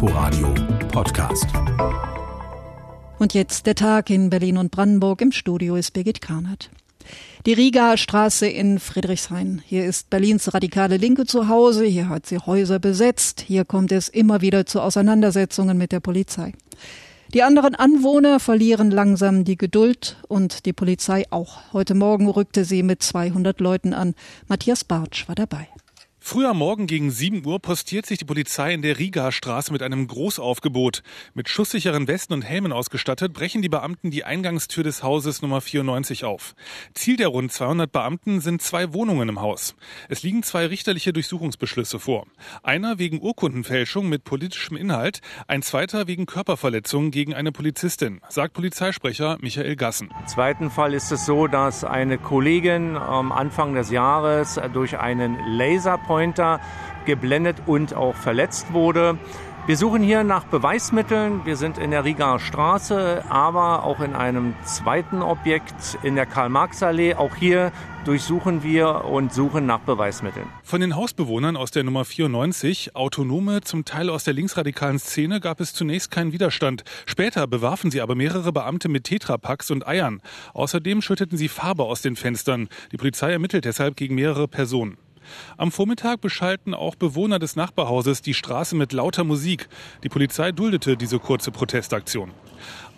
Inforadio Podcast. Und jetzt der Tag in Berlin und Brandenburg. Im Studio ist Birgit Karnert. Die Rigaer Straße in Friedrichshain. Hier ist Berlins radikale Linke zu Hause. Hier hat sie Häuser besetzt. Hier kommt es immer wieder zu Auseinandersetzungen mit der Polizei. Die anderen Anwohner verlieren langsam die Geduld und die Polizei auch. Heute Morgen rückte sie mit 200 Leuten an. Matthias Bartsch war dabei. Früh am Morgen gegen 7 Uhr postiert sich die Polizei in der Riga-Straße mit einem Großaufgebot. Mit schusssicheren Westen und Helmen ausgestattet, brechen die Beamten die Eingangstür des Hauses Nummer 94 auf. Ziel der rund 200 Beamten sind zwei Wohnungen im Haus. Es liegen zwei richterliche Durchsuchungsbeschlüsse vor. Einer wegen Urkundenfälschung mit politischem Inhalt, ein zweiter wegen Körperverletzung gegen eine Polizistin, sagt Polizeisprecher Michael Gassen. Im zweiten Fall ist es so, dass eine Kollegin am Anfang des Jahres durch einen Laserpoint Pointer geblendet und auch verletzt wurde. Wir suchen hier nach Beweismitteln. Wir sind in der Rigaer Straße, aber auch in einem zweiten Objekt in der Karl-Marx-Allee. Auch hier durchsuchen wir und suchen nach Beweismitteln. Von den Hausbewohnern aus der Nummer 94, Autonome, zum Teil aus der linksradikalen Szene, gab es zunächst keinen Widerstand. Später bewarfen sie aber mehrere Beamte mit Tetrapacks und Eiern. Außerdem schütteten sie Farbe aus den Fenstern. Die Polizei ermittelt deshalb gegen mehrere Personen. Am Vormittag beschallten auch Bewohner des Nachbarhauses die Straße mit lauter Musik. Die Polizei duldete diese kurze Protestaktion.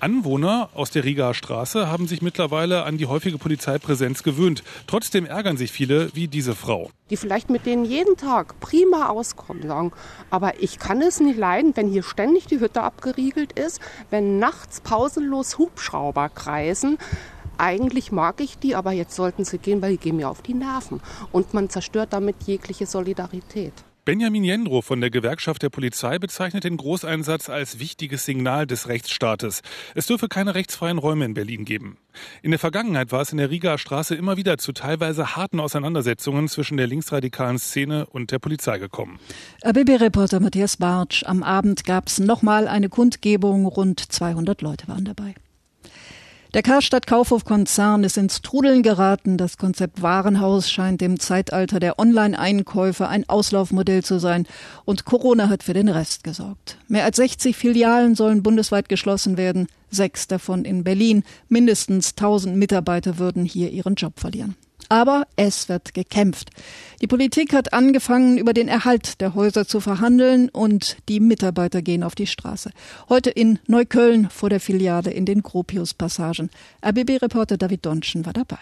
Anwohner aus der Rigaer Straße haben sich mittlerweile an die häufige Polizeipräsenz gewöhnt. Trotzdem ärgern sich viele wie diese Frau. Die vielleicht mit denen jeden Tag prima auskommen, sagen, aber ich kann es nicht leiden, wenn hier ständig die Hütte abgeriegelt ist, wenn nachts pausenlos Hubschrauber kreisen eigentlich mag ich die, aber jetzt sollten sie gehen, weil die gehen mir auf die Nerven. Und man zerstört damit jegliche Solidarität. Benjamin Jendro von der Gewerkschaft der Polizei bezeichnet den Großeinsatz als wichtiges Signal des Rechtsstaates. Es dürfe keine rechtsfreien Räume in Berlin geben. In der Vergangenheit war es in der Rigaer Straße immer wieder zu teilweise harten Auseinandersetzungen zwischen der linksradikalen Szene und der Polizei gekommen. RBB-Reporter Matthias Bartsch. Am Abend gab es nochmal eine Kundgebung. Rund 200 Leute waren dabei. Der Karstadt Kaufhof-Konzern ist ins Trudeln geraten. Das Konzept Warenhaus scheint im Zeitalter der Online-Einkäufe ein Auslaufmodell zu sein. Und Corona hat für den Rest gesorgt. Mehr als 60 Filialen sollen bundesweit geschlossen werden. Sechs davon in Berlin. Mindestens 1000 Mitarbeiter würden hier ihren Job verlieren. Aber es wird gekämpft. Die Politik hat angefangen, über den Erhalt der Häuser zu verhandeln und die Mitarbeiter gehen auf die Straße. Heute in Neukölln vor der Filiale in den Gropius-Passagen. RBB-Reporter David Donschen war dabei.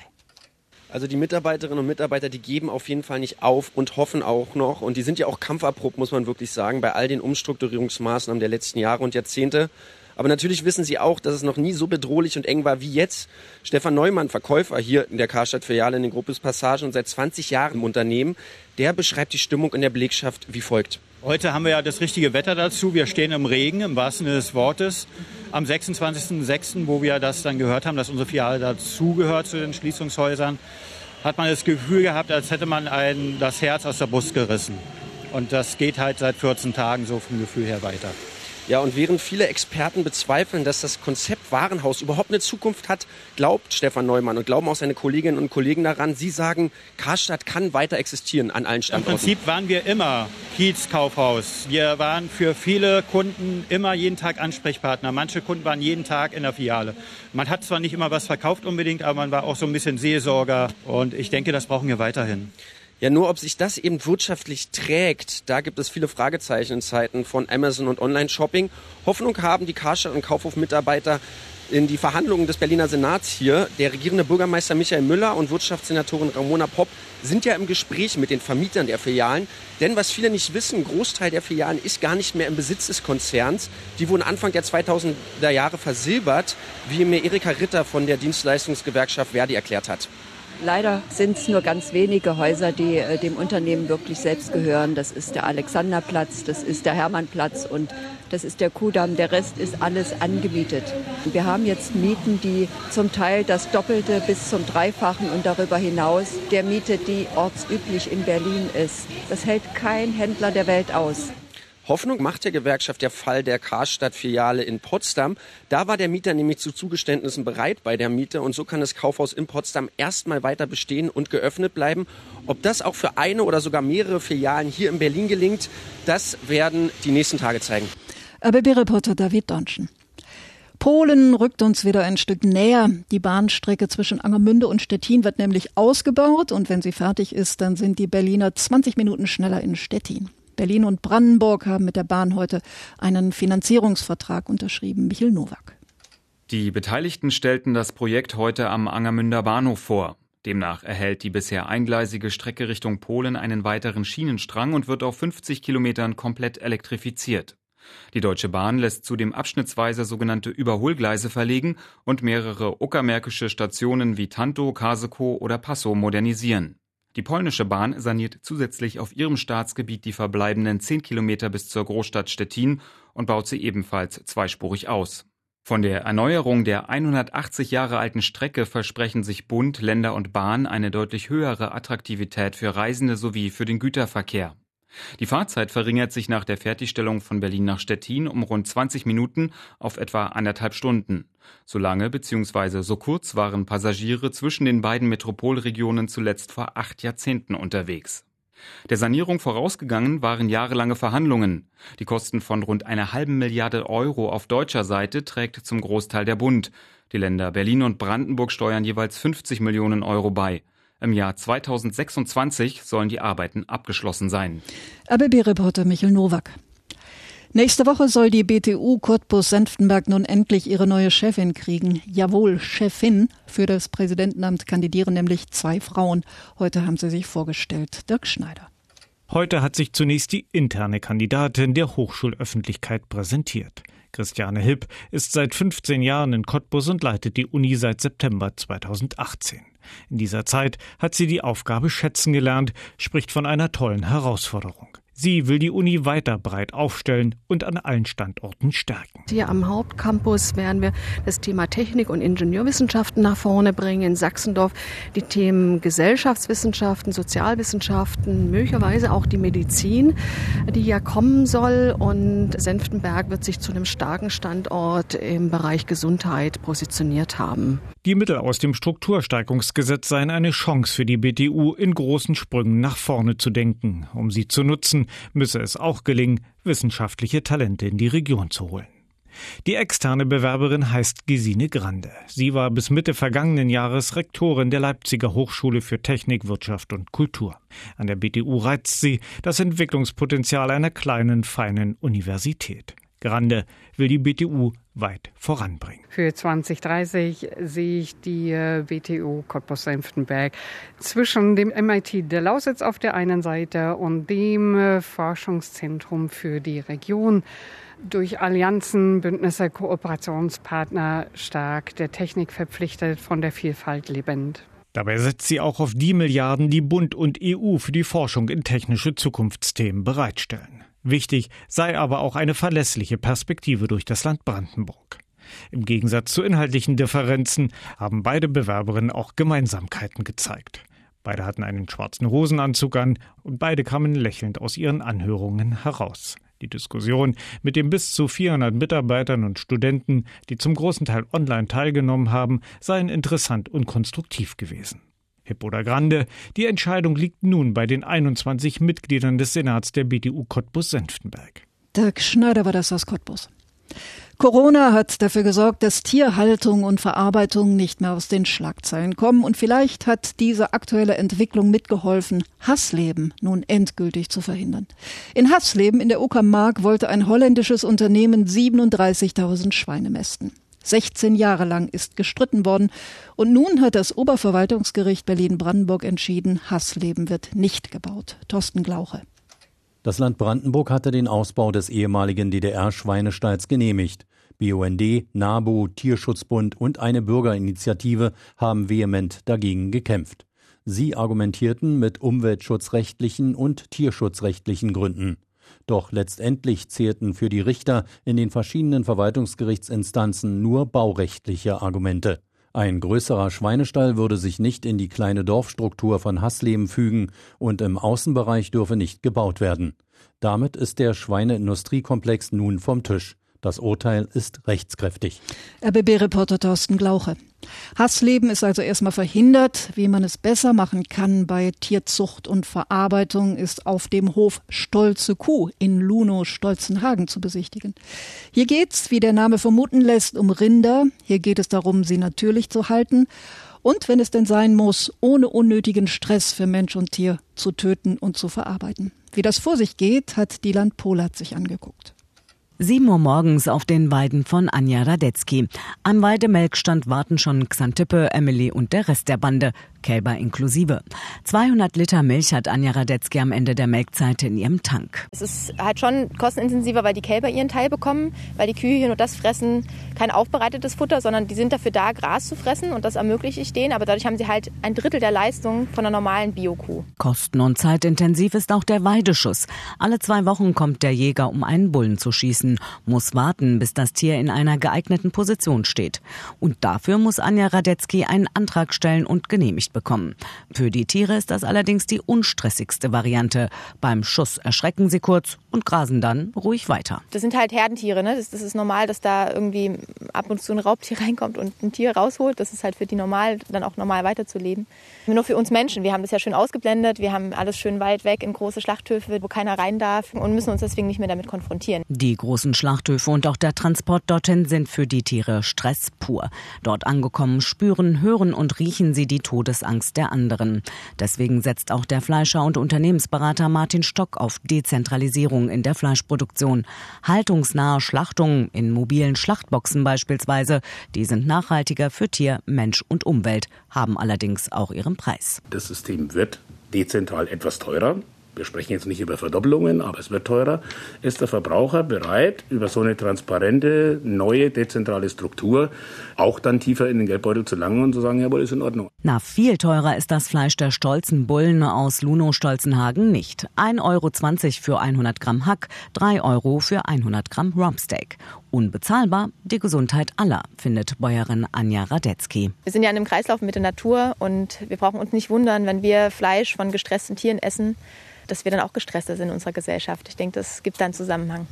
Also die Mitarbeiterinnen und Mitarbeiter, die geben auf jeden Fall nicht auf und hoffen auch noch. Und die sind ja auch kampferprobt, muss man wirklich sagen, bei all den Umstrukturierungsmaßnahmen der letzten Jahre und Jahrzehnte. Aber natürlich wissen sie auch, dass es noch nie so bedrohlich und eng war wie jetzt. Stefan Neumann, Verkäufer hier in der Karstadt-Filiale in den Gruppes Passage und seit 20 Jahren im Unternehmen, der beschreibt die Stimmung in der Belegschaft wie folgt. Heute haben wir ja das richtige Wetter dazu. Wir stehen im Regen, im wahrsten Sinne des Wortes. Am 26.06., wo wir das dann gehört haben, dass unsere Filiale dazugehört zu den Schließungshäusern, hat man das Gefühl gehabt, als hätte man ein, das Herz aus der Brust gerissen. Und das geht halt seit 14 Tagen so vom Gefühl her weiter. Ja, und während viele Experten bezweifeln, dass das Konzept Warenhaus überhaupt eine Zukunft hat, glaubt Stefan Neumann und glauben auch seine Kolleginnen und Kollegen daran. Sie sagen, Karstadt kann weiter existieren an allen Standorten. Im Prinzip waren wir immer Kiez-Kaufhaus. Wir waren für viele Kunden immer jeden Tag Ansprechpartner. Manche Kunden waren jeden Tag in der Filiale. Man hat zwar nicht immer was verkauft unbedingt, aber man war auch so ein bisschen Seelsorger. Und ich denke, das brauchen wir weiterhin. Ja, nur ob sich das eben wirtschaftlich trägt, da gibt es viele Fragezeichen in Zeiten von Amazon und Online-Shopping. Hoffnung haben die Karstadt- und Kaufhof-Mitarbeiter in die Verhandlungen des Berliner Senats hier. Der regierende Bürgermeister Michael Müller und Wirtschaftssenatorin Ramona Popp sind ja im Gespräch mit den Vermietern der Filialen. Denn was viele nicht wissen, Großteil der Filialen ist gar nicht mehr im Besitz des Konzerns. Die wurden Anfang der 2000er Jahre versilbert, wie mir Erika Ritter von der Dienstleistungsgewerkschaft Verdi erklärt hat. Leider sind es nur ganz wenige Häuser, die äh, dem Unternehmen wirklich selbst gehören. Das ist der Alexanderplatz, das ist der Hermannplatz und das ist der Kudamm. Der Rest ist alles angemietet. Wir haben jetzt Mieten, die zum Teil das Doppelte bis zum Dreifachen und darüber hinaus der Miete, die ortsüblich in Berlin ist. Das hält kein Händler der Welt aus. Hoffnung macht der Gewerkschaft der Fall der Karstadt-Filiale in Potsdam. Da war der Mieter nämlich zu Zugeständnissen bereit bei der Miete und so kann das Kaufhaus in Potsdam erstmal weiter bestehen und geöffnet bleiben. Ob das auch für eine oder sogar mehrere Filialen hier in Berlin gelingt, das werden die nächsten Tage zeigen. RBB-Reporter David Donschen. Polen rückt uns wieder ein Stück näher. Die Bahnstrecke zwischen Angermünde und Stettin wird nämlich ausgebaut und wenn sie fertig ist, dann sind die Berliner 20 Minuten schneller in Stettin. Berlin und Brandenburg haben mit der Bahn heute einen Finanzierungsvertrag unterschrieben. Michel Nowak. Die Beteiligten stellten das Projekt heute am Angermünder Bahnhof vor. Demnach erhält die bisher eingleisige Strecke Richtung Polen einen weiteren Schienenstrang und wird auf 50 Kilometern komplett elektrifiziert. Die Deutsche Bahn lässt zudem abschnittsweise sogenannte Überholgleise verlegen und mehrere uckermärkische Stationen wie Tanto, Kasekow oder Passau modernisieren. Die polnische Bahn saniert zusätzlich auf ihrem Staatsgebiet die verbleibenden 10 Kilometer bis zur Großstadt Stettin und baut sie ebenfalls zweispurig aus. Von der Erneuerung der 180 Jahre alten Strecke versprechen sich Bund, Länder und Bahn eine deutlich höhere Attraktivität für Reisende sowie für den Güterverkehr. Die Fahrzeit verringert sich nach der Fertigstellung von Berlin nach Stettin um rund 20 Minuten auf etwa anderthalb Stunden. So lange bzw. so kurz waren Passagiere zwischen den beiden Metropolregionen zuletzt vor acht Jahrzehnten unterwegs. Der Sanierung vorausgegangen waren jahrelange Verhandlungen. Die Kosten von rund einer halben Milliarde Euro auf deutscher Seite trägt zum Großteil der Bund. Die Länder Berlin und Brandenburg steuern jeweils 50 Millionen Euro bei. Im Jahr 2026 sollen die Arbeiten abgeschlossen sein. ABB-Reporter Michael Nowak. Nächste Woche soll die BTU Cottbus-Senftenberg nun endlich ihre neue Chefin kriegen. Jawohl, Chefin. Für das Präsidentenamt kandidieren nämlich zwei Frauen. Heute haben sie sich vorgestellt. Dirk Schneider. Heute hat sich zunächst die interne Kandidatin der Hochschulöffentlichkeit präsentiert. Christiane Hipp ist seit 15 Jahren in Cottbus und leitet die Uni seit September 2018. In dieser Zeit hat sie die Aufgabe schätzen gelernt, spricht von einer tollen Herausforderung. Sie will die Uni weiter breit aufstellen und an allen Standorten stärken. Hier am Hauptcampus werden wir das Thema Technik und Ingenieurwissenschaften nach vorne bringen. In Sachsendorf die Themen Gesellschaftswissenschaften, Sozialwissenschaften, möglicherweise auch die Medizin, die ja kommen soll. Und Senftenberg wird sich zu einem starken Standort im Bereich Gesundheit positioniert haben. Die Mittel aus dem Struktursteigerungsgesetz seien eine Chance für die BTU, in großen Sprüngen nach vorne zu denken. Um sie zu nutzen, müsse es auch gelingen, wissenschaftliche Talente in die Region zu holen. Die externe Bewerberin heißt Gesine Grande. Sie war bis Mitte vergangenen Jahres Rektorin der Leipziger Hochschule für Technik, Wirtschaft und Kultur. An der BTU reizt sie das Entwicklungspotenzial einer kleinen, feinen Universität. Grande will die BTU weit voranbringen. Für 2030 sehe ich die äh, BTU Cottbus-Senftenberg zwischen dem MIT der Lausitz auf der einen Seite und dem äh, Forschungszentrum für die Region durch Allianzen, Bündnisse, Kooperationspartner stark, der Technik verpflichtet, von der Vielfalt lebend. Dabei setzt sie auch auf die Milliarden, die Bund und EU für die Forschung in technische Zukunftsthemen bereitstellen. Wichtig sei aber auch eine verlässliche Perspektive durch das Land Brandenburg. Im Gegensatz zu inhaltlichen Differenzen haben beide Bewerberinnen auch Gemeinsamkeiten gezeigt. Beide hatten einen schwarzen Hosenanzug an und beide kamen lächelnd aus ihren Anhörungen heraus. Die Diskussion mit den bis zu 400 Mitarbeitern und Studenten, die zum großen Teil online teilgenommen haben, seien interessant und konstruktiv gewesen. Hip Grande, die Entscheidung liegt nun bei den 21 Mitgliedern des Senats der BDU Cottbus-Senftenberg. Dirk Schneider war das aus Cottbus. Corona hat dafür gesorgt, dass Tierhaltung und Verarbeitung nicht mehr aus den Schlagzeilen kommen. Und vielleicht hat diese aktuelle Entwicklung mitgeholfen, Hassleben nun endgültig zu verhindern. In Hassleben in der Uckermark wollte ein holländisches Unternehmen 37.000 Schweine mästen. 16 Jahre lang ist gestritten worden. Und nun hat das Oberverwaltungsgericht Berlin-Brandenburg entschieden, Hassleben wird nicht gebaut. Thorsten Glauche. Das Land Brandenburg hatte den Ausbau des ehemaligen DDR-Schweinestalls genehmigt. BUND, NABU, Tierschutzbund und eine Bürgerinitiative haben vehement dagegen gekämpft. Sie argumentierten mit umweltschutzrechtlichen und tierschutzrechtlichen Gründen. Doch letztendlich zählten für die Richter in den verschiedenen Verwaltungsgerichtsinstanzen nur baurechtliche Argumente. Ein größerer Schweinestall würde sich nicht in die kleine Dorfstruktur von Hassleben fügen und im Außenbereich dürfe nicht gebaut werden. Damit ist der Schweineindustriekomplex nun vom Tisch. Das Urteil ist rechtskräftig. RBB-Reporter Thorsten Glauche. Hassleben ist also erstmal verhindert. Wie man es besser machen kann bei Tierzucht und Verarbeitung ist auf dem Hof Stolze Kuh in Luno-Stolzenhagen zu besichtigen. Hier geht's, wie der Name vermuten lässt, um Rinder. Hier geht es darum, sie natürlich zu halten und, wenn es denn sein muss, ohne unnötigen Stress für Mensch und Tier zu töten und zu verarbeiten. Wie das vor sich geht, hat Dieland Polat sich angeguckt. 7 Uhr morgens auf den Weiden von Anja Radetzky. Am Weidemelkstand warten schon Xantippe, Emily und der Rest der Bande. Kälber inklusive. 200 Liter Milch hat Anja Radetzky am Ende der Melkzeit in ihrem Tank. Es ist halt schon kostenintensiver, weil die Kälber ihren Teil bekommen, weil die Kühe hier nur das fressen, kein aufbereitetes Futter, sondern die sind dafür da, Gras zu fressen und das ermögliche ich denen. Aber dadurch haben sie halt ein Drittel der Leistung von einer normalen Biokuh. Kosten- und zeitintensiv ist auch der Weideschuss. Alle zwei Wochen kommt der Jäger, um einen Bullen zu schießen, muss warten, bis das Tier in einer geeigneten Position steht. Und dafür muss Anja Radetzky einen Antrag stellen und genehmigt nicht bekommen. Für die Tiere ist das allerdings die unstressigste Variante. Beim Schuss erschrecken sie kurz und grasen dann ruhig weiter. Das sind halt Herdentiere. Ne? Das, das, ist normal, dass da irgendwie ab und zu ein Raubtier reinkommt und ein Tier rausholt. Das ist halt für die normal, dann auch normal weiterzuleben. Nur für uns Menschen. Wir haben das ja schön ausgeblendet. Wir haben alles schön weit weg in große Schlachthöfe, wo keiner rein darf und müssen uns deswegen nicht mehr damit konfrontieren. Die großen Schlachthöfe und auch der Transport dorthin sind für die Tiere Stress pur. Dort angekommen spüren, hören und riechen sie die Todesangst der anderen. Deswegen setzt auch der Fleischer und Unternehmensberater Martin Stock auf Dezentralisierung in der Fleischproduktion. Haltungsnahe Schlachtungen in mobilen Schlachtboxen beispielsweise, die sind nachhaltiger für Tier, Mensch und Umwelt, haben allerdings auch ihren Preis. Das System wird dezentral etwas teurer wir sprechen jetzt nicht über Verdoppelungen, aber es wird teurer, ist der Verbraucher bereit, über so eine transparente, neue, dezentrale Struktur auch dann tiefer in den Geldbeutel zu langen und zu sagen, jawohl, ist in Ordnung. Na, viel teurer ist das Fleisch der stolzen Bullen aus Luno-Stolzenhagen nicht. 1,20 Euro für 100 Gramm Hack, 3 Euro für 100 Gramm Rumpsteak. Unbezahlbar die Gesundheit aller, findet Bäuerin Anja Radetzky. Wir sind ja in einem Kreislauf mit der Natur und wir brauchen uns nicht wundern, wenn wir Fleisch von gestressten Tieren essen dass wir dann auch gestresster sind in unserer Gesellschaft. Ich denke, das gibt da einen Zusammenhang.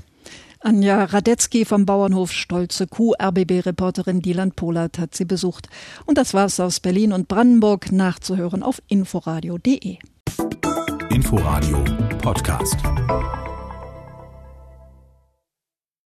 Anja Radetzky vom Bauernhof Stolze Kuh, RBB-Reporterin Dieland Polat hat sie besucht. Und das war's aus Berlin und Brandenburg, nachzuhören auf inforadio.de. Inforadio Podcast.